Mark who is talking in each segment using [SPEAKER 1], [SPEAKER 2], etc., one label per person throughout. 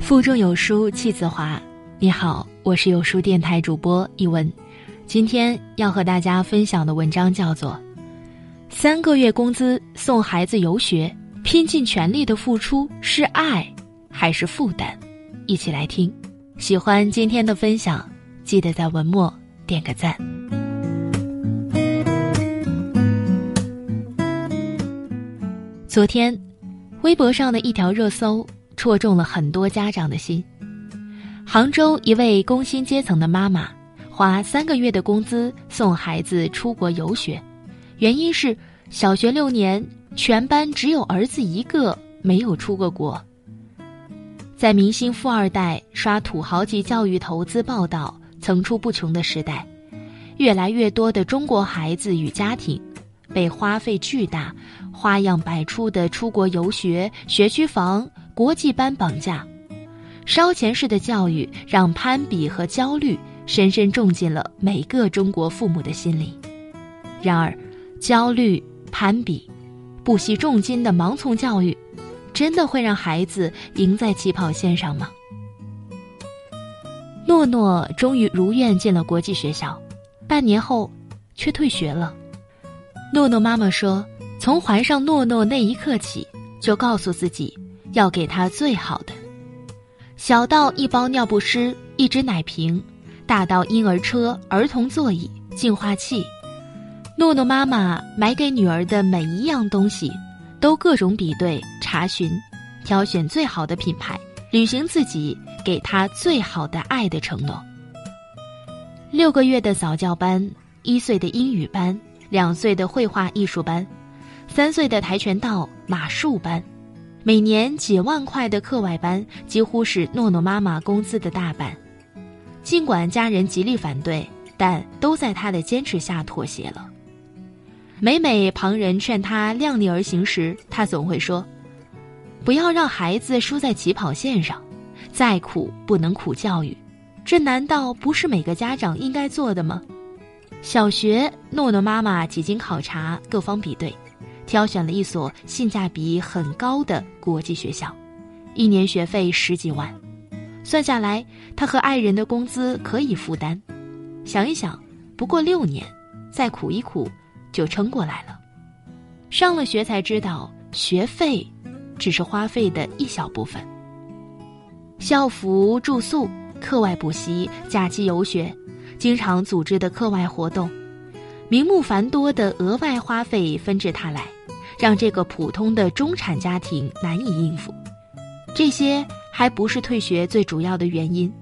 [SPEAKER 1] 腹中有书气自华。你好，我是有书电台主播一文。今天要和大家分享的文章叫做《三个月工资送孩子游学，拼尽全力的付出是爱还是负担》。一起来听。喜欢今天的分享，记得在文末点个赞。昨天，微博上的一条热搜。戳中了很多家长的心。杭州一位工薪阶层的妈妈，花三个月的工资送孩子出国游学，原因是小学六年全班只有儿子一个没有出过国。在明星富二代刷土豪级教育投资报道层出不穷的时代，越来越多的中国孩子与家庭被花费巨大、花样百出的出国游学、学区房。国际班绑架，烧钱式的教育让攀比和焦虑深深种进了每个中国父母的心里。然而，焦虑、攀比、不惜重金的盲从教育，真的会让孩子赢在起跑线上吗？诺诺终于如愿进了国际学校，半年后却退学了。诺诺妈妈说：“从怀上诺诺那一刻起，就告诉自己。”要给他最好的，小到一包尿不湿、一只奶瓶，大到婴儿车、儿童座椅、净化器，诺诺妈妈买给女儿的每一样东西，都各种比对、查询，挑选最好的品牌，履行自己给她最好的爱的承诺。六个月的早教班，一岁的英语班，两岁的绘画艺术班，三岁的跆拳道、马术班。每年几万块的课外班，几乎是诺诺妈妈工资的大半。尽管家人极力反对，但都在他的坚持下妥协了。每每旁人劝他量力而行时，他总会说：“不要让孩子输在起跑线上，再苦不能苦教育。这难道不是每个家长应该做的吗？”小学，诺诺妈妈几经考察，各方比对。挑选了一所性价比很高的国际学校，一年学费十几万，算下来，他和爱人的工资可以负担。想一想，不过六年，再苦一苦，就撑过来了。上了学才知道，学费只是花费的一小部分。校服、住宿、课外补习、假期游学，经常组织的课外活动，名目繁多的额外花费纷至沓来。让这个普通的中产家庭难以应付，这些还不是退学最主要的原因。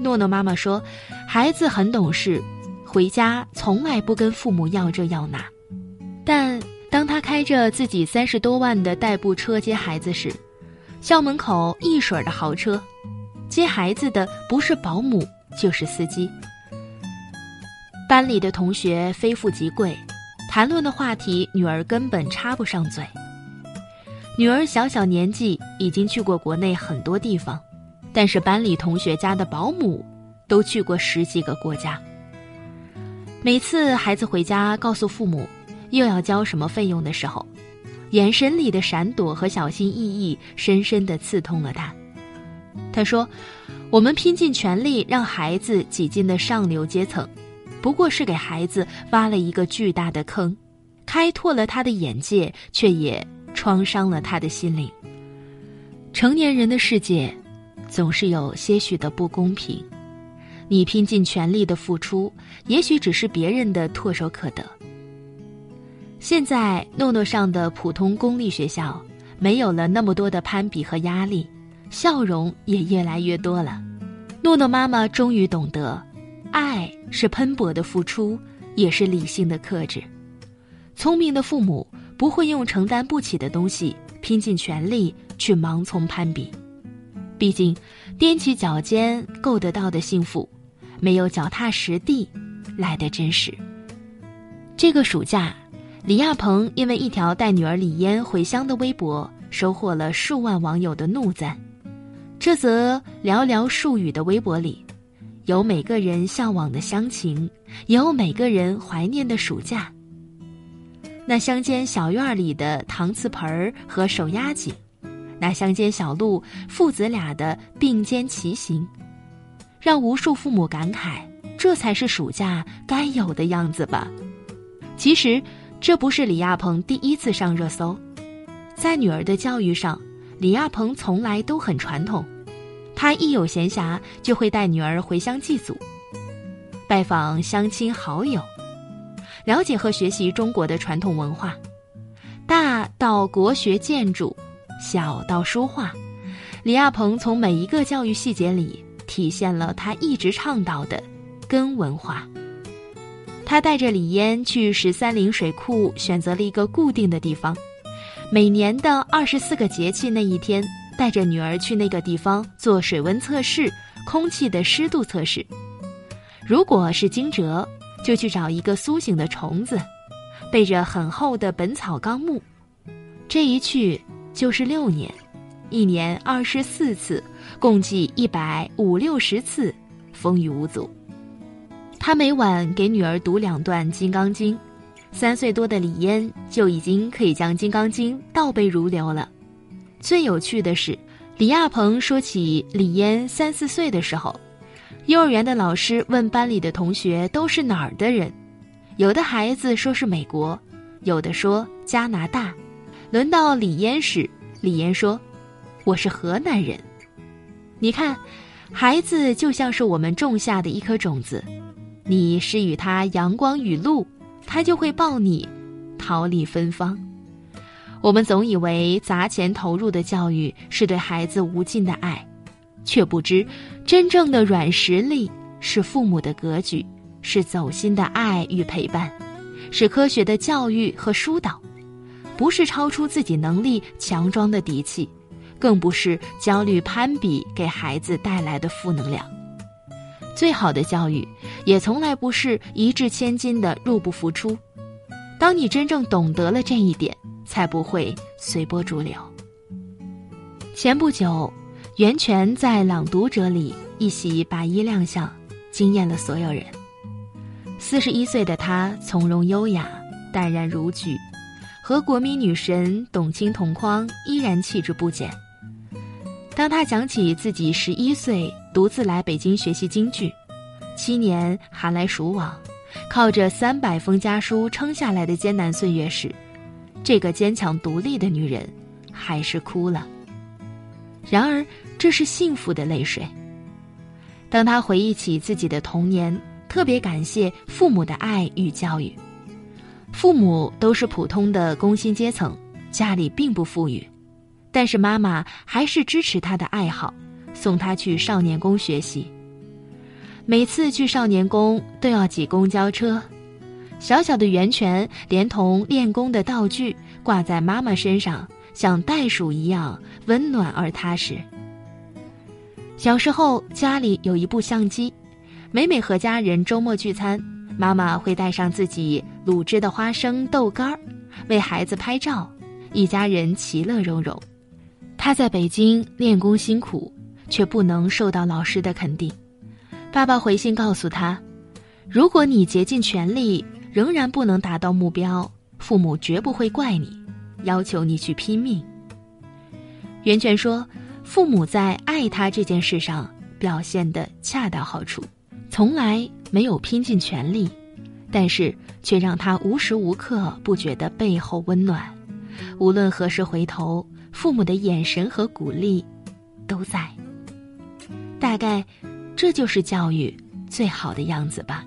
[SPEAKER 1] 诺诺妈妈说，孩子很懂事，回家从来不跟父母要这要那。但当他开着自己三十多万的代步车接孩子时，校门口一水儿的豪车，接孩子的不是保姆就是司机。班里的同学非富即贵。谈论的话题，女儿根本插不上嘴。女儿小小年纪已经去过国内很多地方，但是班里同学家的保姆都去过十几个国家。每次孩子回家告诉父母又要交什么费用的时候，眼神里的闪躲和小心翼翼，深深的刺痛了他。他说：“我们拼尽全力让孩子挤进了上流阶层。”不过是给孩子挖了一个巨大的坑，开拓了他的眼界，却也创伤了他的心灵。成年人的世界，总是有些许的不公平。你拼尽全力的付出，也许只是别人的唾手可得。现在诺诺上的普通公立学校，没有了那么多的攀比和压力，笑容也越来越多了。诺诺妈妈终于懂得。爱是喷薄的付出，也是理性的克制。聪明的父母不会用承担不起的东西拼尽全力去盲从攀比。毕竟，踮起脚尖够得到的幸福，没有脚踏实地来的真实。这个暑假，李亚鹏因为一条带女儿李嫣回乡的微博，收获了数万网友的怒赞。这则寥寥数语的微博里。有每个人向往的乡情，也有每个人怀念的暑假，那乡间小院里的搪瓷盆儿和手压井，那乡间小路父子俩的并肩骑行，让无数父母感慨：这才是暑假该有的样子吧。其实，这不是李亚鹏第一次上热搜，在女儿的教育上，李亚鹏从来都很传统。他一有闲暇，就会带女儿回乡祭祖，拜访乡亲好友。了解和学习中国的传统文化，大到国学建筑，小到书画，李亚鹏从每一个教育细节里体现了他一直倡导的根文化。他带着李嫣去十三陵水库，选择了一个固定的地方，每年的二十四个节气那一天，带着女儿去那个地方做水温测试、空气的湿度测试，如果是惊蛰。就去找一个苏醒的虫子，背着很厚的《本草纲目》，这一去就是六年，一年二十四次，共计一百五六十次，风雨无阻。他每晚给女儿读两段《金刚经》，三岁多的李嫣就已经可以将《金刚经》倒背如流了。最有趣的是，李亚鹏说起李嫣三四岁的时候。幼儿园的老师问班里的同学都是哪儿的人，有的孩子说是美国，有的说加拿大。轮到李嫣时，李嫣说：“我是河南人。”你看，孩子就像是我们种下的一颗种子，你施予他阳光雨露，他就会报你桃李芬芳。我们总以为砸钱投入的教育是对孩子无尽的爱。却不知，真正的软实力是父母的格局，是走心的爱与陪伴，是科学的教育和疏导，不是超出自己能力强装的底气，更不是焦虑攀比给孩子带来的负能量。最好的教育，也从来不是一掷千金的入不敷出。当你真正懂得了这一点，才不会随波逐流。前不久。袁泉在《朗读者》里一袭白衣亮相，惊艳了所有人。四十一岁的她从容优雅、淡然如菊，和国民女神董卿同框，依然气质不减。当她讲起自己十一岁独自来北京学习京剧，七年寒来暑往，靠着三百封家书撑下来的艰难岁月时，这个坚强独立的女人还是哭了。然而。这是幸福的泪水。当她回忆起自己的童年，特别感谢父母的爱与教育。父母都是普通的工薪阶层，家里并不富裕，但是妈妈还是支持她的爱好，送她去少年宫学习。每次去少年宫都要挤公交车，小小的源泉连同练功的道具挂在妈妈身上，像袋鼠一样温暖而踏实。小时候家里有一部相机，每每和家人周末聚餐，妈妈会带上自己卤制的花生豆干儿，为孩子拍照，一家人其乐融融。他在北京练功辛苦，却不能受到老师的肯定。爸爸回信告诉他：“如果你竭尽全力，仍然不能达到目标，父母绝不会怪你，要求你去拼命。”袁泉说。父母在爱他这件事上表现的恰到好处，从来没有拼尽全力，但是却让他无时无刻不觉得背后温暖。无论何时回头，父母的眼神和鼓励都在。大概，这就是教育最好的样子吧。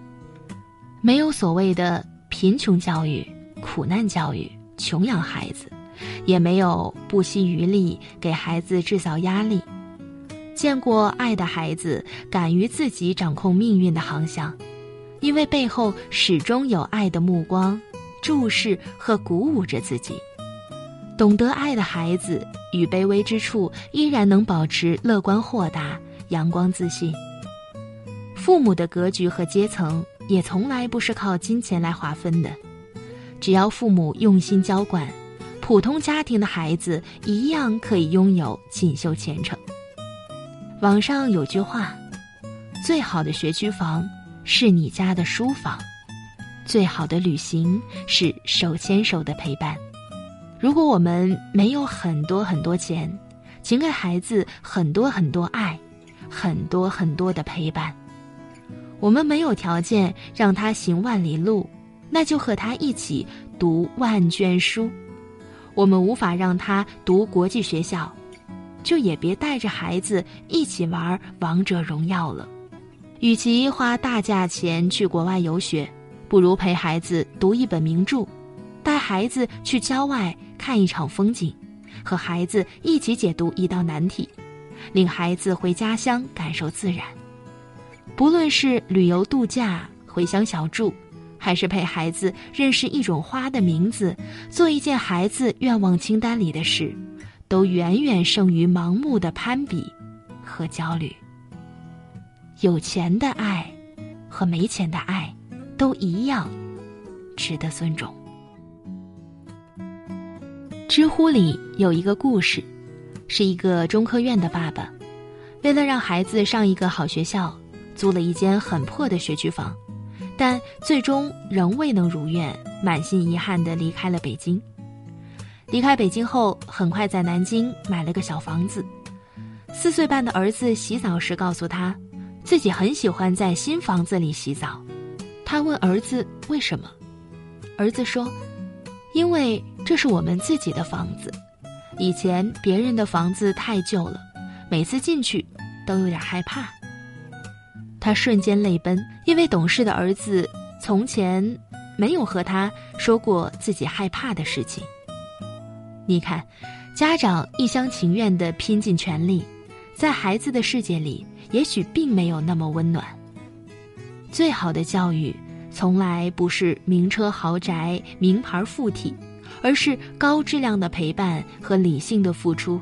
[SPEAKER 1] 没有所谓的贫穷教育、苦难教育、穷养孩子。也没有不惜余力给孩子制造压力，见过爱的孩子敢于自己掌控命运的航向，因为背后始终有爱的目光注视和鼓舞着自己。懂得爱的孩子与卑微之处依然能保持乐观豁达、阳光自信。父母的格局和阶层也从来不是靠金钱来划分的，只要父母用心浇灌。普通家庭的孩子一样可以拥有锦绣前程。网上有句话：“最好的学区房是你家的书房。”最好的旅行是手牵手的陪伴。如果我们没有很多很多钱，请给孩子很多很多爱，很多很多的陪伴。我们没有条件让他行万里路，那就和他一起读万卷书。我们无法让他读国际学校，就也别带着孩子一起玩王者荣耀了。与其花大价钱去国外游学，不如陪孩子读一本名著，带孩子去郊外看一场风景，和孩子一起解读一道难题，领孩子回家乡感受自然。不论是旅游度假、回乡小住。还是陪孩子认识一种花的名字，做一件孩子愿望清单里的事，都远远胜于盲目的攀比和焦虑。有钱的爱和没钱的爱都一样，值得尊重。知乎里有一个故事，是一个中科院的爸爸，为了让孩子上一个好学校，租了一间很破的学区房。但最终仍未能如愿，满心遗憾地离开了北京。离开北京后，很快在南京买了个小房子。四岁半的儿子洗澡时告诉他，自己很喜欢在新房子里洗澡。他问儿子为什么，儿子说：“因为这是我们自己的房子，以前别人的房子太旧了，每次进去都有点害怕。”他瞬间泪奔，因为懂事的儿子从前没有和他说过自己害怕的事情。你看，家长一厢情愿的拼尽全力，在孩子的世界里，也许并没有那么温暖。最好的教育，从来不是名车豪宅、名牌附体，而是高质量的陪伴和理性的付出。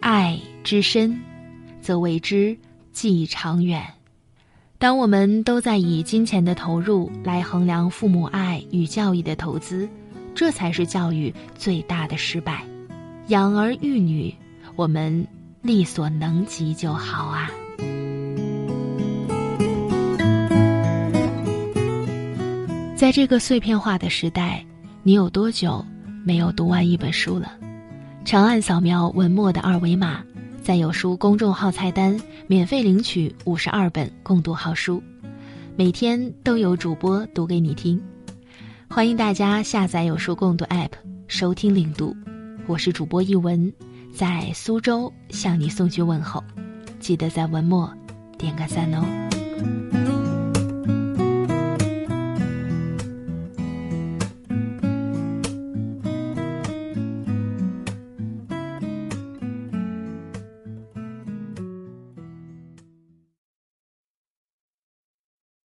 [SPEAKER 1] 爱之深，则为之计长远。当我们都在以金钱的投入来衡量父母爱与教育的投资，这才是教育最大的失败。养儿育女，我们力所能及就好啊。在这个碎片化的时代，你有多久没有读完一本书了？长按扫描文末的二维码。在有书公众号菜单免费领取五十二本共读好书，每天都有主播读给你听。欢迎大家下载有书共读 App 收听领读。我是主播一文，在苏州向你送去问候，记得在文末点个赞哦。